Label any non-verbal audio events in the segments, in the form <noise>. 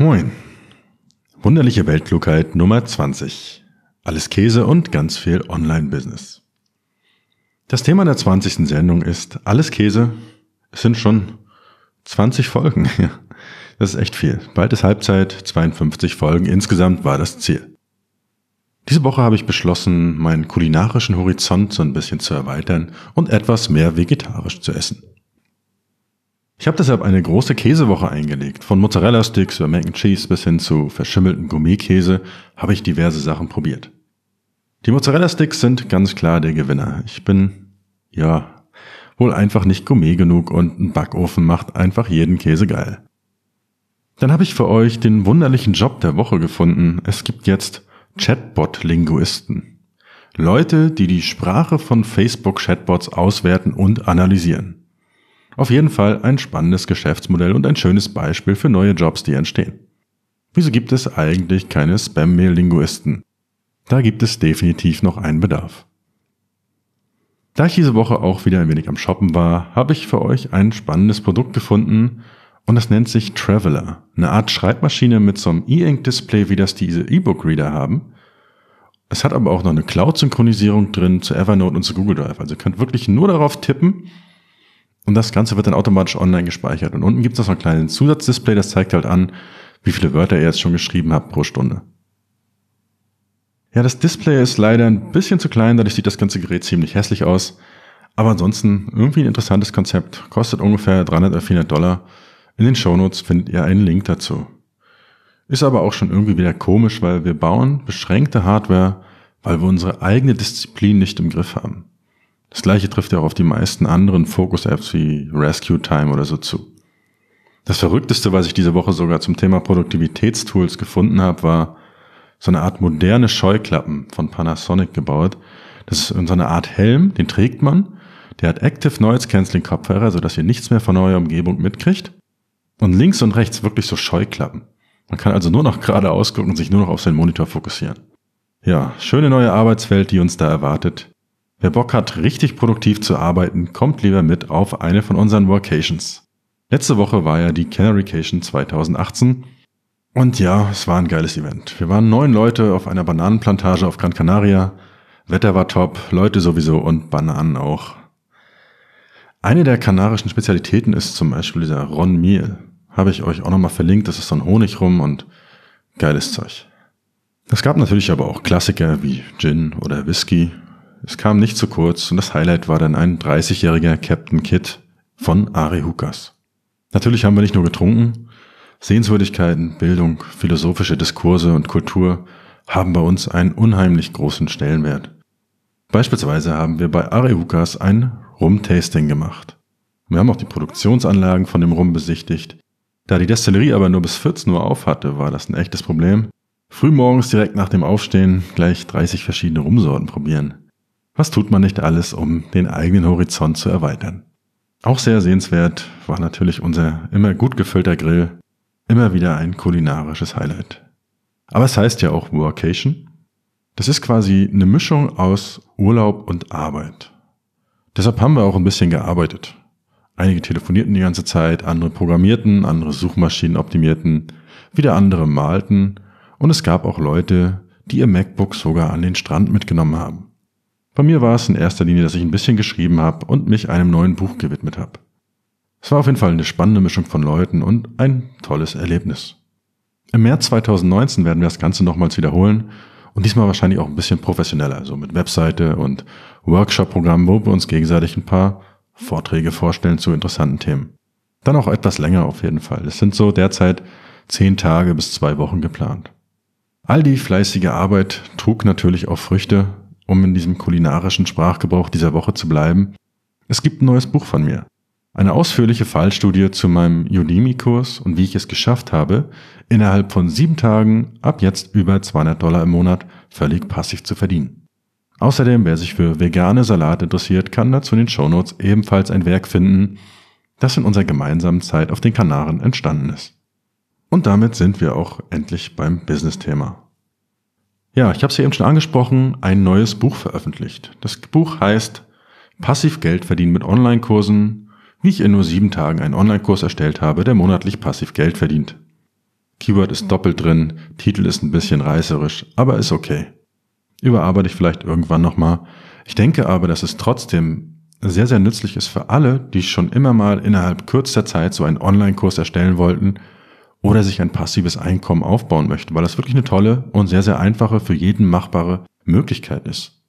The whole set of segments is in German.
Moin. Wunderliche Weltklugheit Nummer 20. Alles Käse und ganz viel Online-Business. Das Thema der 20. Sendung ist Alles Käse. Es sind schon 20 Folgen. <laughs> Das ist echt viel. Bald ist Halbzeit, 52 Folgen insgesamt war das Ziel. Diese Woche habe ich beschlossen, meinen kulinarischen Horizont so ein bisschen zu erweitern und etwas mehr vegetarisch zu essen. Ich habe deshalb eine große Käsewoche eingelegt. Von Mozzarella-Sticks über Mac and Cheese bis hin zu verschimmelten Gourmetkäse habe ich diverse Sachen probiert. Die Mozzarella-Sticks sind ganz klar der Gewinner. Ich bin, ja, wohl einfach nicht Gourmet genug und ein Backofen macht einfach jeden Käse geil. Dann habe ich für euch den wunderlichen Job der Woche gefunden. Es gibt jetzt Chatbot-Linguisten. Leute, die die Sprache von Facebook-Chatbots auswerten und analysieren. Auf jeden Fall ein spannendes Geschäftsmodell und ein schönes Beispiel für neue Jobs, die entstehen. Wieso gibt es eigentlich keine Spam-Mail-Linguisten? Da gibt es definitiv noch einen Bedarf. Da ich diese Woche auch wieder ein wenig am Shoppen war, habe ich für euch ein spannendes Produkt gefunden und das nennt sich Traveler. Eine Art Schreibmaschine mit so einem E-Ink-Display, wie das diese E-Book-Reader haben. Es hat aber auch noch eine Cloud-Synchronisierung drin zu Evernote und zu Google Drive. Also ihr könnt wirklich nur darauf tippen und das Ganze wird dann automatisch online gespeichert. Und unten gibt es noch so ein kleines Zusatzdisplay, das zeigt halt an, wie viele Wörter ihr jetzt schon geschrieben habt pro Stunde. Ja, das Display ist leider ein bisschen zu klein, dadurch sieht das ganze Gerät ziemlich hässlich aus. Aber ansonsten irgendwie ein interessantes Konzept. Kostet ungefähr 300 oder 400 Dollar. In den Shownotes findet ihr einen Link dazu. Ist aber auch schon irgendwie wieder komisch, weil wir bauen beschränkte Hardware, weil wir unsere eigene Disziplin nicht im Griff haben. Das gleiche trifft ja auch auf die meisten anderen Focus-Apps wie Rescue Time oder so zu. Das Verrückteste, was ich diese Woche sogar zum Thema Produktivitätstools gefunden habe, war so eine Art moderne Scheuklappen von Panasonic gebaut. Das ist so eine Art Helm, den trägt man. Der hat Active Noise Cancelling Kopfhörer, sodass ihr nichts mehr von eurer Umgebung mitkriegt. Und links und rechts wirklich so Scheuklappen. Man kann also nur noch geradeaus gucken und sich nur noch auf seinen Monitor fokussieren. Ja, schöne neue Arbeitswelt, die uns da erwartet. Wer Bock hat, richtig produktiv zu arbeiten, kommt lieber mit auf eine von unseren Workations. Letzte Woche war ja die Canarycation 2018 und ja, es war ein geiles Event. Wir waren neun Leute auf einer Bananenplantage auf Gran Canaria. Wetter war top, Leute sowieso und Bananen auch. Eine der kanarischen Spezialitäten ist zum Beispiel dieser Ron Meal. Habe ich euch auch nochmal verlinkt, das ist so ein Honig rum und geiles Zeug. Es gab natürlich aber auch Klassiker wie Gin oder Whisky es kam nicht zu kurz und das Highlight war dann ein 30-jähriger Captain Kid von Ari Hukas. Natürlich haben wir nicht nur getrunken, Sehenswürdigkeiten, Bildung, philosophische Diskurse und Kultur haben bei uns einen unheimlich großen Stellenwert. Beispielsweise haben wir bei Ari Hukas ein Rum-Tasting gemacht. Wir haben auch die Produktionsanlagen von dem Rum besichtigt. Da die Destillerie aber nur bis 14 Uhr auf hatte, war das ein echtes Problem. Frühmorgens direkt nach dem Aufstehen gleich 30 verschiedene Rumsorten probieren. Was tut man nicht alles, um den eigenen Horizont zu erweitern? Auch sehr sehenswert war natürlich unser immer gut gefüllter Grill. Immer wieder ein kulinarisches Highlight. Aber es heißt ja auch Workation. Das ist quasi eine Mischung aus Urlaub und Arbeit. Deshalb haben wir auch ein bisschen gearbeitet. Einige telefonierten die ganze Zeit, andere programmierten, andere Suchmaschinen optimierten, wieder andere malten und es gab auch Leute, die ihr MacBook sogar an den Strand mitgenommen haben. Bei mir war es in erster Linie, dass ich ein bisschen geschrieben habe und mich einem neuen Buch gewidmet habe. Es war auf jeden Fall eine spannende Mischung von Leuten und ein tolles Erlebnis. Im März 2019 werden wir das Ganze nochmals wiederholen und diesmal wahrscheinlich auch ein bisschen professioneller, so mit Webseite und Workshop-Programm, wo wir uns gegenseitig ein paar Vorträge vorstellen zu interessanten Themen. Dann auch etwas länger auf jeden Fall. Es sind so derzeit zehn Tage bis zwei Wochen geplant. All die fleißige Arbeit trug natürlich auch Früchte um in diesem kulinarischen Sprachgebrauch dieser Woche zu bleiben. Es gibt ein neues Buch von mir. Eine ausführliche Fallstudie zu meinem Udemy-Kurs und wie ich es geschafft habe, innerhalb von sieben Tagen ab jetzt über 200 Dollar im Monat völlig passiv zu verdienen. Außerdem, wer sich für vegane Salat interessiert, kann dazu in den Shownotes ebenfalls ein Werk finden, das in unserer gemeinsamen Zeit auf den Kanaren entstanden ist. Und damit sind wir auch endlich beim Business-Thema. Ja, ich habe es ja eben schon angesprochen, ein neues Buch veröffentlicht. Das Buch heißt Passiv Geld verdienen mit Online-Kursen, wie ich in nur sieben Tagen einen Online-Kurs erstellt habe, der monatlich passiv Geld verdient. Keyword ist doppelt drin, Titel ist ein bisschen reißerisch, aber ist okay. Überarbeite ich vielleicht irgendwann nochmal. Ich denke aber, dass es trotzdem sehr, sehr nützlich ist für alle, die schon immer mal innerhalb kürzester Zeit so einen Online-Kurs erstellen wollten oder sich ein passives Einkommen aufbauen möchten, weil das wirklich eine tolle und sehr, sehr einfache, für jeden machbare Möglichkeit ist.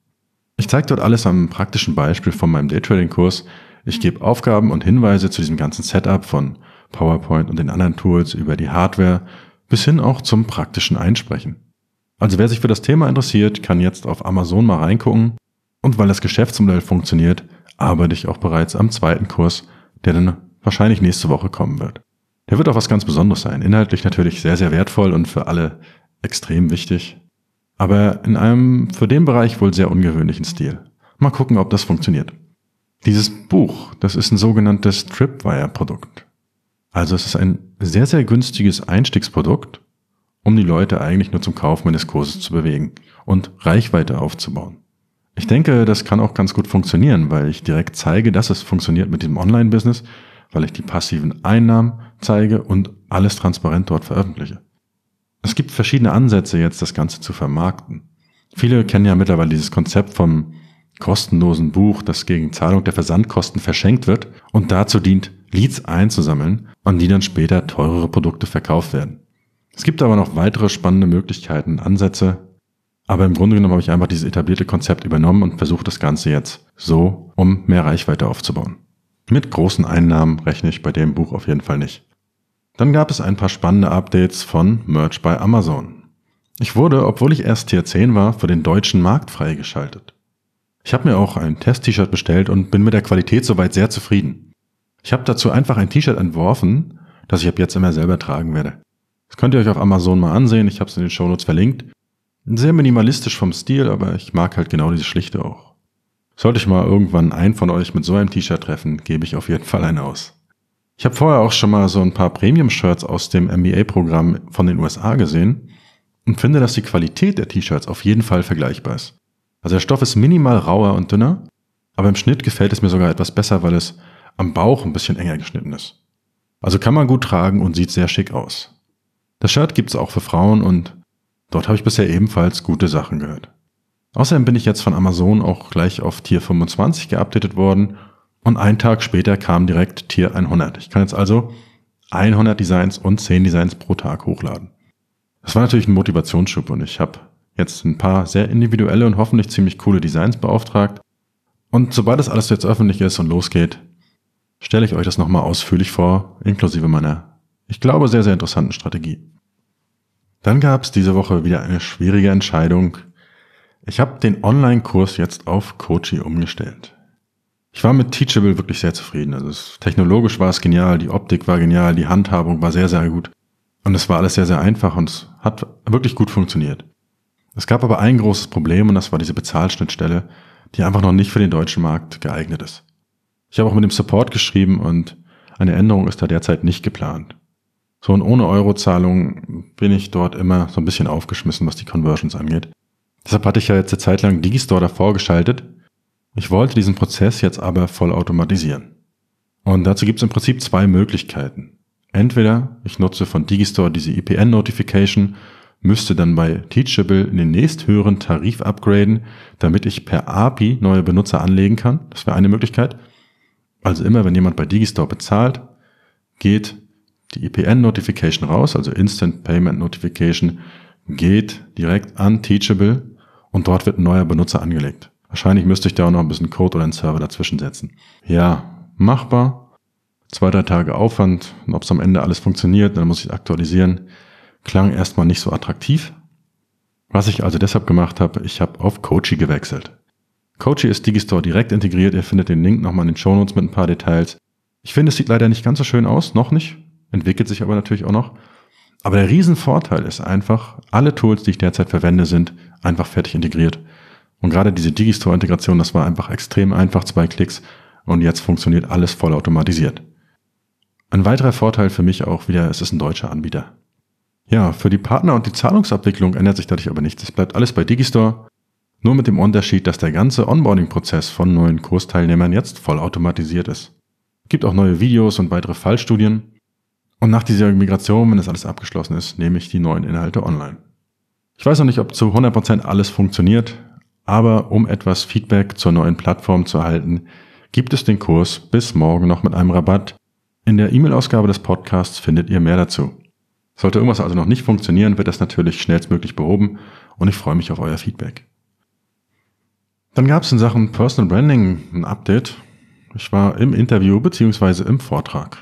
Ich zeige dort alles am praktischen Beispiel von meinem Daytrading-Kurs. Ich gebe Aufgaben und Hinweise zu diesem ganzen Setup von PowerPoint und den anderen Tools über die Hardware bis hin auch zum praktischen Einsprechen. Also wer sich für das Thema interessiert, kann jetzt auf Amazon mal reingucken. Und weil das Geschäftsmodell funktioniert, arbeite ich auch bereits am zweiten Kurs, der dann wahrscheinlich nächste Woche kommen wird. Der wird auch was ganz Besonderes sein. Inhaltlich natürlich sehr, sehr wertvoll und für alle extrem wichtig. Aber in einem für den Bereich wohl sehr ungewöhnlichen Stil. Mal gucken, ob das funktioniert. Dieses Buch, das ist ein sogenanntes Tripwire-Produkt. Also es ist ein sehr, sehr günstiges Einstiegsprodukt, um die Leute eigentlich nur zum Kauf meines Kurses zu bewegen und Reichweite aufzubauen. Ich denke, das kann auch ganz gut funktionieren, weil ich direkt zeige, dass es funktioniert mit dem Online-Business, weil ich die passiven Einnahmen zeige und alles transparent dort veröffentliche. Es gibt verschiedene Ansätze, jetzt das Ganze zu vermarkten. Viele kennen ja mittlerweile dieses Konzept vom kostenlosen Buch, das gegen Zahlung der Versandkosten verschenkt wird und dazu dient, Leads einzusammeln, an die dann später teurere Produkte verkauft werden. Es gibt aber noch weitere spannende Möglichkeiten, Ansätze, aber im Grunde genommen habe ich einfach dieses etablierte Konzept übernommen und versuche das Ganze jetzt so, um mehr Reichweite aufzubauen. Mit großen Einnahmen rechne ich bei dem Buch auf jeden Fall nicht. Dann gab es ein paar spannende Updates von Merch bei Amazon. Ich wurde, obwohl ich erst Tier 10 war, für den deutschen Markt freigeschaltet. Ich habe mir auch ein Test-T-Shirt bestellt und bin mit der Qualität soweit sehr zufrieden. Ich habe dazu einfach ein T-Shirt entworfen, das ich ab jetzt immer selber tragen werde. Das könnt ihr euch auf Amazon mal ansehen, ich habe es in den Shownotes verlinkt. Sehr minimalistisch vom Stil, aber ich mag halt genau diese Schlichte auch. Sollte ich mal irgendwann einen von euch mit so einem T-Shirt treffen, gebe ich auf jeden Fall einen aus. Ich habe vorher auch schon mal so ein paar Premium-Shirts aus dem MBA-Programm von den USA gesehen und finde, dass die Qualität der T-Shirts auf jeden Fall vergleichbar ist. Also der Stoff ist minimal rauer und dünner, aber im Schnitt gefällt es mir sogar etwas besser, weil es am Bauch ein bisschen enger geschnitten ist. Also kann man gut tragen und sieht sehr schick aus. Das Shirt gibt's auch für Frauen und dort habe ich bisher ebenfalls gute Sachen gehört. Außerdem bin ich jetzt von Amazon auch gleich auf Tier 25 geupdatet worden und einen Tag später kam direkt Tier 100. Ich kann jetzt also 100 Designs und 10 Designs pro Tag hochladen. Das war natürlich ein Motivationsschub und ich habe jetzt ein paar sehr individuelle und hoffentlich ziemlich coole Designs beauftragt. Und sobald das alles jetzt öffentlich ist und losgeht, stelle ich euch das nochmal ausführlich vor, inklusive meiner, ich glaube, sehr, sehr interessanten Strategie. Dann gab es diese Woche wieder eine schwierige Entscheidung. Ich habe den Online-Kurs jetzt auf Coachy umgestellt. Ich war mit Teachable wirklich sehr zufrieden. Also technologisch war es genial, die Optik war genial, die Handhabung war sehr, sehr gut. Und es war alles sehr, sehr einfach und es hat wirklich gut funktioniert. Es gab aber ein großes Problem und das war diese Bezahlschnittstelle, die einfach noch nicht für den deutschen Markt geeignet ist. Ich habe auch mit dem Support geschrieben und eine Änderung ist da derzeit nicht geplant. So und ohne Eurozahlung bin ich dort immer so ein bisschen aufgeschmissen, was die Conversions angeht. Deshalb hatte ich ja jetzt eine Zeit lang Digistore davor geschaltet. Ich wollte diesen Prozess jetzt aber voll automatisieren. Und dazu gibt es im Prinzip zwei Möglichkeiten. Entweder ich nutze von Digistore diese IPN-Notification, müsste dann bei Teachable in den nächsthöheren Tarif upgraden, damit ich per API neue Benutzer anlegen kann. Das wäre eine Möglichkeit. Also immer, wenn jemand bei Digistore bezahlt, geht die IPN-Notification raus, also Instant Payment Notification, geht direkt an Teachable und dort wird ein neuer Benutzer angelegt. Wahrscheinlich müsste ich da auch noch ein bisschen Code oder einen Server dazwischen setzen. Ja, machbar. Zwei, drei Tage Aufwand. Und ob es am Ende alles funktioniert, dann muss ich aktualisieren. Klang erstmal nicht so attraktiv. Was ich also deshalb gemacht habe, ich habe auf Coachy gewechselt. Coachy ist Digistore direkt integriert. Ihr findet den Link nochmal in den Shownotes mit ein paar Details. Ich finde, es sieht leider nicht ganz so schön aus, noch nicht. Entwickelt sich aber natürlich auch noch. Aber der Riesenvorteil ist einfach, alle Tools, die ich derzeit verwende, sind einfach fertig integriert. Und gerade diese Digistore-Integration, das war einfach extrem einfach, zwei Klicks. Und jetzt funktioniert alles voll automatisiert. Ein weiterer Vorteil für mich auch wieder, es ist ein deutscher Anbieter. Ja, für die Partner und die Zahlungsabwicklung ändert sich dadurch aber nichts. Es bleibt alles bei Digistore. Nur mit dem Unterschied, dass der ganze Onboarding-Prozess von neuen Kursteilnehmern jetzt voll automatisiert ist. Es gibt auch neue Videos und weitere Fallstudien. Und nach dieser Migration, wenn das alles abgeschlossen ist, nehme ich die neuen Inhalte online. Ich weiß noch nicht, ob zu 100% alles funktioniert, aber um etwas Feedback zur neuen Plattform zu erhalten, gibt es den Kurs bis morgen noch mit einem Rabatt. In der E-Mail-Ausgabe des Podcasts findet ihr mehr dazu. Sollte irgendwas also noch nicht funktionieren, wird das natürlich schnellstmöglich behoben und ich freue mich auf euer Feedback. Dann gab es in Sachen Personal Branding ein Update. Ich war im Interview beziehungsweise im Vortrag.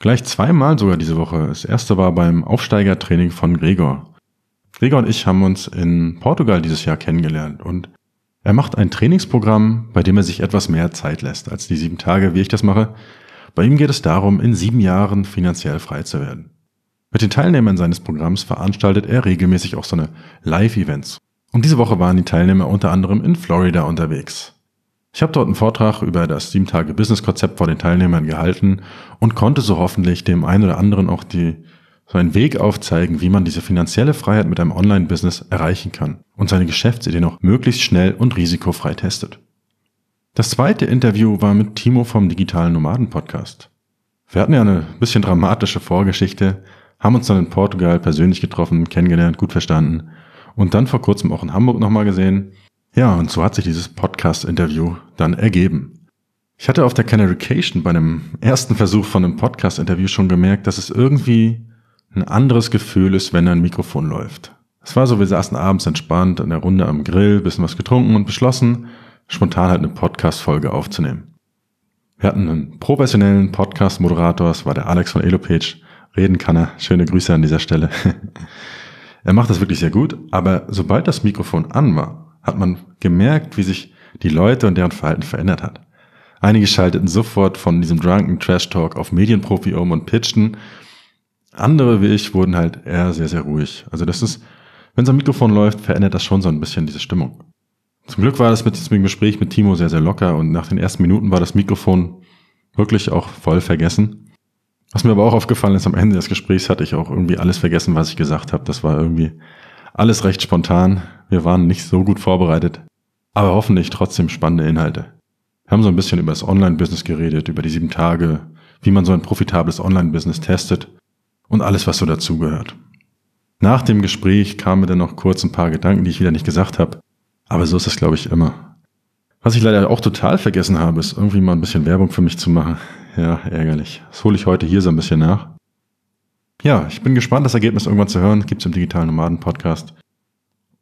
Gleich zweimal sogar diese Woche. Das erste war beim Aufsteigertraining von Gregor. Gregor und ich haben uns in Portugal dieses Jahr kennengelernt und er macht ein Trainingsprogramm, bei dem er sich etwas mehr Zeit lässt als die sieben Tage, wie ich das mache. Bei ihm geht es darum, in sieben Jahren finanziell frei zu werden. Mit den Teilnehmern seines Programms veranstaltet er regelmäßig auch so eine Live-Events. Und diese Woche waren die Teilnehmer unter anderem in Florida unterwegs. Ich habe dort einen Vortrag über das 7-Tage-Business-Konzept vor den Teilnehmern gehalten und konnte so hoffentlich dem einen oder anderen auch die, so einen Weg aufzeigen, wie man diese finanzielle Freiheit mit einem Online-Business erreichen kann und seine Geschäftsidee noch möglichst schnell und risikofrei testet. Das zweite Interview war mit Timo vom Digitalen Nomaden Podcast. Wir hatten ja eine bisschen dramatische Vorgeschichte, haben uns dann in Portugal persönlich getroffen, kennengelernt, gut verstanden und dann vor kurzem auch in Hamburg nochmal gesehen ja, und so hat sich dieses Podcast-Interview dann ergeben. Ich hatte auf der Canarication bei einem ersten Versuch von einem Podcast-Interview schon gemerkt, dass es irgendwie ein anderes Gefühl ist, wenn ein Mikrofon läuft. Es war so, wir saßen abends entspannt in der Runde am Grill, bisschen was getrunken und beschlossen, spontan halt eine Podcast-Folge aufzunehmen. Wir hatten einen professionellen Podcast-Moderator, es war der Alex von Elopage. Reden kann er. Schöne Grüße an dieser Stelle. <laughs> er macht das wirklich sehr gut, aber sobald das Mikrofon an war, hat man gemerkt, wie sich die Leute und deren Verhalten verändert hat. Einige schalteten sofort von diesem drunken Trash Talk auf Medienprofi um und pitchten. Andere wie ich wurden halt eher sehr, sehr ruhig. Also das ist, wenn so ein Mikrofon läuft, verändert das schon so ein bisschen diese Stimmung. Zum Glück war das mit diesem Gespräch mit Timo sehr, sehr locker und nach den ersten Minuten war das Mikrofon wirklich auch voll vergessen. Was mir aber auch aufgefallen ist, am Ende des Gesprächs hatte ich auch irgendwie alles vergessen, was ich gesagt habe. Das war irgendwie alles recht spontan. Wir waren nicht so gut vorbereitet, aber hoffentlich trotzdem spannende Inhalte. Wir haben so ein bisschen über das Online-Business geredet, über die sieben Tage, wie man so ein profitables Online-Business testet und alles, was so dazugehört. Nach dem Gespräch kamen mir dann noch kurz ein paar Gedanken, die ich wieder nicht gesagt habe, aber so ist es, glaube ich, immer. Was ich leider auch total vergessen habe, ist irgendwie mal ein bisschen Werbung für mich zu machen. Ja, ärgerlich. Das hole ich heute hier so ein bisschen nach. Ja, ich bin gespannt, das Ergebnis irgendwann zu hören. Gibt's im Digitalen Nomaden Podcast.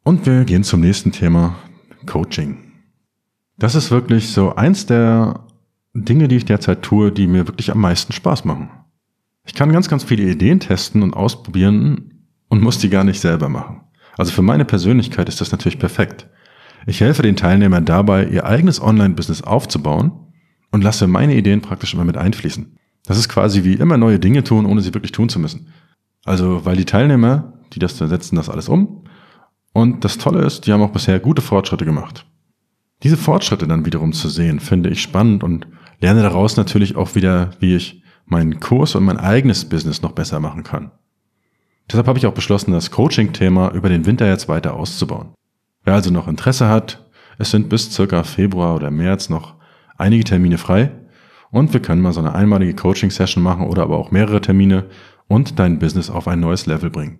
Und wir gehen zum nächsten Thema, Coaching. Das ist wirklich so eins der Dinge, die ich derzeit tue, die mir wirklich am meisten Spaß machen. Ich kann ganz, ganz viele Ideen testen und ausprobieren und muss die gar nicht selber machen. Also für meine Persönlichkeit ist das natürlich perfekt. Ich helfe den Teilnehmern dabei, ihr eigenes Online-Business aufzubauen und lasse meine Ideen praktisch immer mit einfließen. Das ist quasi wie immer neue Dinge tun, ohne sie wirklich tun zu müssen. Also, weil die Teilnehmer, die das setzen das alles um. Und das Tolle ist, die haben auch bisher gute Fortschritte gemacht. Diese Fortschritte dann wiederum zu sehen, finde ich spannend und lerne daraus natürlich auch wieder, wie ich meinen Kurs und mein eigenes Business noch besser machen kann. Deshalb habe ich auch beschlossen, das Coaching-Thema über den Winter jetzt weiter auszubauen. Wer also noch Interesse hat, es sind bis circa Februar oder März noch einige Termine frei und wir können mal so eine einmalige Coaching-Session machen oder aber auch mehrere Termine und dein Business auf ein neues Level bringen.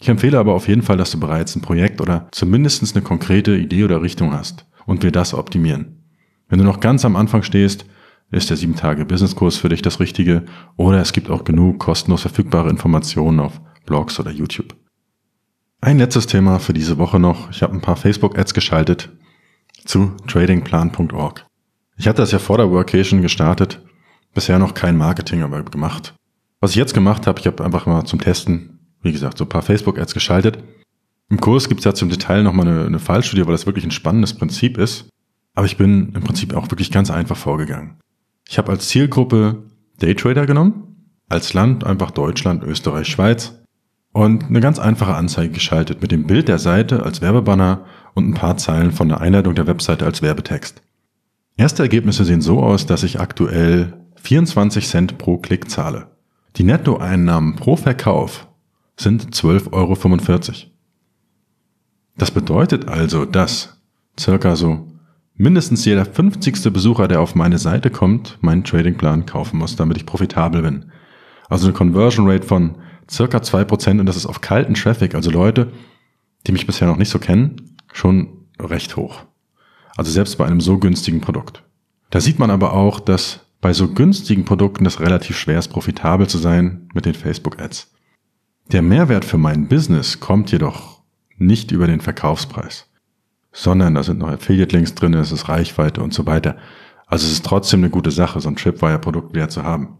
Ich empfehle aber auf jeden Fall, dass du bereits ein Projekt oder zumindest eine konkrete Idee oder Richtung hast und wir das optimieren. Wenn du noch ganz am Anfang stehst, ist der 7-Tage-Business-Kurs für dich das Richtige oder es gibt auch genug kostenlos verfügbare Informationen auf Blogs oder YouTube. Ein letztes Thema für diese Woche noch. Ich habe ein paar Facebook-Ads geschaltet zu tradingplan.org. Ich hatte das ja vor der Workation gestartet, bisher noch kein Marketing aber gemacht. Was ich jetzt gemacht habe, ich habe einfach mal zum Testen, wie gesagt, so ein paar Facebook-Ads geschaltet. Im Kurs gibt es ja zum Detail nochmal eine, eine Fallstudie, weil das wirklich ein spannendes Prinzip ist. Aber ich bin im Prinzip auch wirklich ganz einfach vorgegangen. Ich habe als Zielgruppe Daytrader genommen, als Land einfach Deutschland, Österreich, Schweiz und eine ganz einfache Anzeige geschaltet mit dem Bild der Seite als Werbebanner und ein paar Zeilen von der Einleitung der Webseite als Werbetext. Erste Ergebnisse sehen so aus, dass ich aktuell 24 Cent pro Klick zahle. Die Nettoeinnahmen pro Verkauf sind 12,45 Euro. Das bedeutet also, dass circa so mindestens jeder 50. Besucher, der auf meine Seite kommt, meinen Tradingplan kaufen muss, damit ich profitabel bin. Also eine Conversion Rate von circa zwei Prozent und das ist auf kalten Traffic, also Leute, die mich bisher noch nicht so kennen, schon recht hoch. Also selbst bei einem so günstigen Produkt. Da sieht man aber auch, dass bei so günstigen Produkten es relativ schwer ist, profitabel zu sein mit den Facebook-Ads. Der Mehrwert für mein Business kommt jedoch nicht über den Verkaufspreis, sondern da sind noch Affiliate-Links drin, es ist Reichweite und so weiter. Also es ist trotzdem eine gute Sache, so ein Tripwire-Produkt wieder zu haben.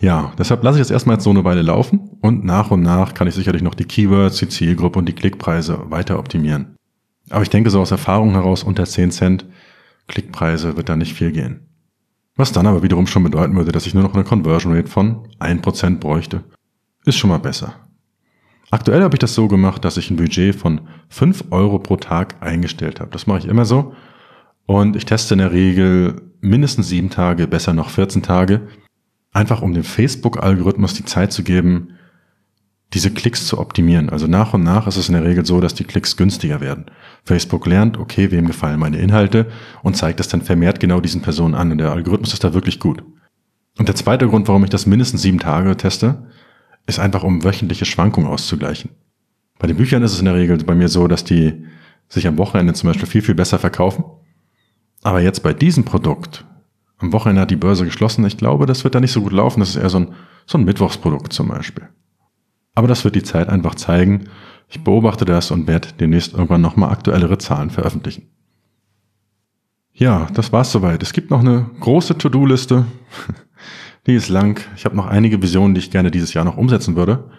Ja, deshalb lasse ich es erstmal jetzt so eine Weile laufen und nach und nach kann ich sicherlich noch die Keywords, die Zielgruppe und die Klickpreise weiter optimieren. Aber ich denke so aus Erfahrung heraus unter 10 Cent Klickpreise wird da nicht viel gehen. Was dann aber wiederum schon bedeuten würde, dass ich nur noch eine Conversion Rate von 1% bräuchte. Ist schon mal besser. Aktuell habe ich das so gemacht, dass ich ein Budget von 5 Euro pro Tag eingestellt habe. Das mache ich immer so. Und ich teste in der Regel mindestens 7 Tage, besser noch 14 Tage. Einfach um dem Facebook-Algorithmus die Zeit zu geben, diese Klicks zu optimieren. Also nach und nach ist es in der Regel so, dass die Klicks günstiger werden. Facebook lernt, okay, wem gefallen meine Inhalte und zeigt das dann vermehrt genau diesen Personen an. Und der Algorithmus ist da wirklich gut. Und der zweite Grund, warum ich das mindestens sieben Tage teste, ist einfach, um wöchentliche Schwankungen auszugleichen. Bei den Büchern ist es in der Regel bei mir so, dass die sich am Wochenende zum Beispiel viel, viel besser verkaufen. Aber jetzt bei diesem Produkt, am Wochenende hat die Börse geschlossen, ich glaube, das wird da nicht so gut laufen. Das ist eher so ein, so ein Mittwochsprodukt zum Beispiel. Aber das wird die Zeit einfach zeigen. Ich beobachte das und werde demnächst irgendwann nochmal aktuellere Zahlen veröffentlichen. Ja, das war's soweit. Es gibt noch eine große To-Do-Liste. Die ist lang. Ich habe noch einige Visionen, die ich gerne dieses Jahr noch umsetzen würde.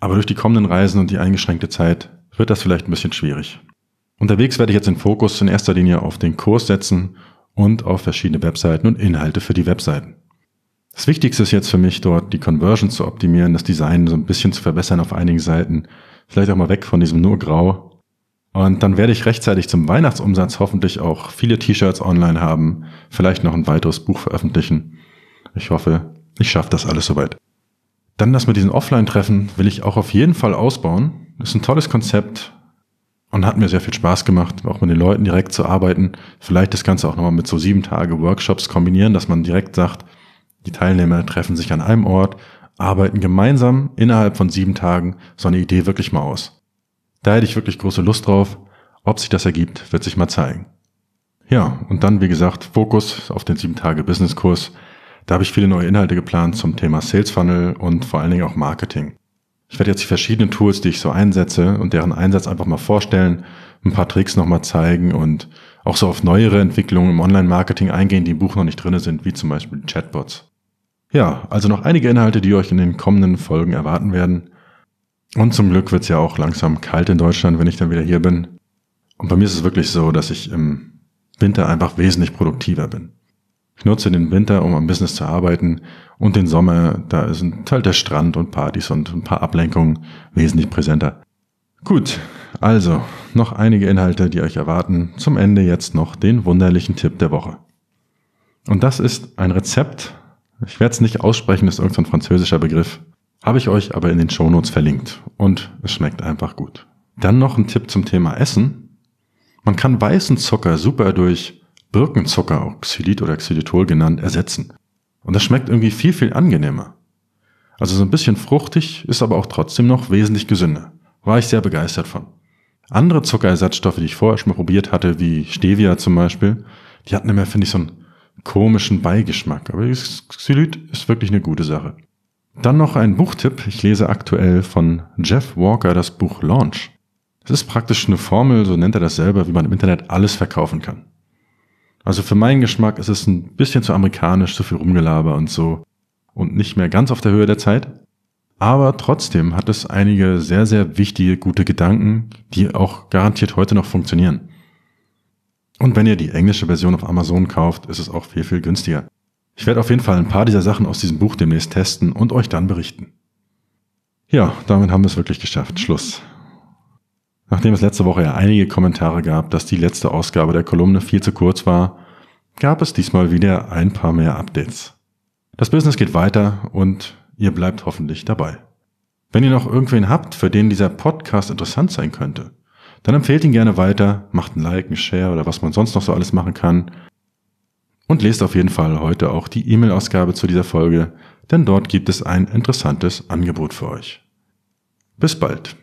Aber durch die kommenden Reisen und die eingeschränkte Zeit wird das vielleicht ein bisschen schwierig. Unterwegs werde ich jetzt den Fokus in erster Linie auf den Kurs setzen und auf verschiedene Webseiten und Inhalte für die Webseiten. Das Wichtigste ist jetzt für mich dort, die Conversion zu optimieren, das Design so ein bisschen zu verbessern auf einigen Seiten. Vielleicht auch mal weg von diesem nur Grau. Und dann werde ich rechtzeitig zum Weihnachtsumsatz hoffentlich auch viele T-Shirts online haben, vielleicht noch ein weiteres Buch veröffentlichen. Ich hoffe, ich schaffe das alles soweit. Dann das mit diesen Offline-Treffen will ich auch auf jeden Fall ausbauen. Das ist ein tolles Konzept und hat mir sehr viel Spaß gemacht, auch mit den Leuten direkt zu arbeiten. Vielleicht das Ganze auch nochmal mit so sieben Tage Workshops kombinieren, dass man direkt sagt, die Teilnehmer treffen sich an einem Ort, arbeiten gemeinsam innerhalb von sieben Tagen so eine Idee wirklich mal aus. Da hätte ich wirklich große Lust drauf. Ob sich das ergibt, wird sich mal zeigen. Ja, und dann, wie gesagt, Fokus auf den sieben Tage Business Kurs. Da habe ich viele neue Inhalte geplant zum Thema Sales Funnel und vor allen Dingen auch Marketing. Ich werde jetzt die verschiedenen Tools, die ich so einsetze und deren Einsatz einfach mal vorstellen, ein paar Tricks nochmal zeigen und auch so auf neuere Entwicklungen im Online-Marketing eingehen, die im Buch noch nicht drinne sind, wie zum Beispiel Chatbots. Ja, also noch einige Inhalte, die euch in den kommenden Folgen erwarten werden. Und zum Glück wird's ja auch langsam kalt in Deutschland, wenn ich dann wieder hier bin. Und bei mir ist es wirklich so, dass ich im Winter einfach wesentlich produktiver bin. Ich nutze den Winter, um am Business zu arbeiten und den Sommer, da ist halt der Strand und Partys und ein paar Ablenkungen wesentlich präsenter. Gut, also noch einige Inhalte, die euch erwarten. Zum Ende jetzt noch den wunderlichen Tipp der Woche. Und das ist ein Rezept ich werde es nicht aussprechen, das ist irgendein französischer Begriff. Habe ich euch aber in den Shownotes verlinkt. Und es schmeckt einfach gut. Dann noch ein Tipp zum Thema Essen. Man kann weißen Zucker super durch Birkenzucker, auch Xylit oder Xylitol genannt, ersetzen. Und das schmeckt irgendwie viel, viel angenehmer. Also so ein bisschen fruchtig, ist aber auch trotzdem noch wesentlich gesünder. War ich sehr begeistert von. Andere Zuckerersatzstoffe, die ich vorher schon mal probiert hatte, wie Stevia zum Beispiel, die hatten immer, finde ich, so ein komischen Beigeschmack. Aber Xylit ist wirklich eine gute Sache. Dann noch ein Buchtipp. Ich lese aktuell von Jeff Walker das Buch Launch. Es ist praktisch eine Formel, so nennt er das selber, wie man im Internet alles verkaufen kann. Also für meinen Geschmack ist es ein bisschen zu amerikanisch, zu viel Rumgelaber und so und nicht mehr ganz auf der Höhe der Zeit. Aber trotzdem hat es einige sehr, sehr wichtige, gute Gedanken, die auch garantiert heute noch funktionieren. Und wenn ihr die englische Version auf Amazon kauft, ist es auch viel, viel günstiger. Ich werde auf jeden Fall ein paar dieser Sachen aus diesem Buch demnächst testen und euch dann berichten. Ja, damit haben wir es wirklich geschafft. Schluss. Nachdem es letzte Woche ja einige Kommentare gab, dass die letzte Ausgabe der Kolumne viel zu kurz war, gab es diesmal wieder ein paar mehr Updates. Das Business geht weiter und ihr bleibt hoffentlich dabei. Wenn ihr noch irgendwen habt, für den dieser Podcast interessant sein könnte, dann empfehlt ihn gerne weiter, macht ein Like, ein Share oder was man sonst noch so alles machen kann. Und lest auf jeden Fall heute auch die E-Mail-Ausgabe zu dieser Folge. denn dort gibt es ein interessantes Angebot für euch. Bis bald.